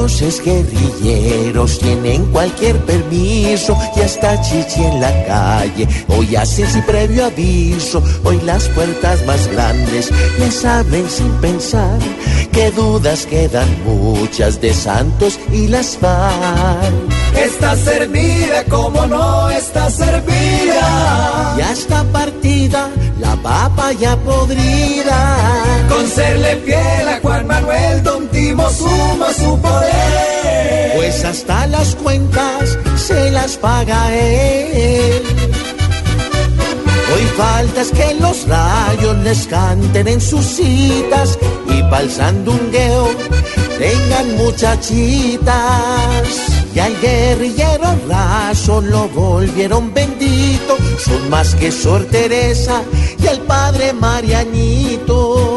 Ya los exguerrilleros tienen cualquier permiso y hasta chichi en la calle. Hoy hacen sin previo aviso. Hoy las puertas más grandes les abren sin pensar. Que dudas quedan muchas de Santos y las FARC. Está servida como no está servida. Ya está partida la papa ya podrida. Con serle fiel su poder. Pues hasta las cuentas se las paga él. Hoy falta es que los rayos les canten en sus citas y pa'l sandungueo tengan muchachitas. Y al guerrillero raso lo volvieron bendito, son más que Sor Teresa y el padre Marianito.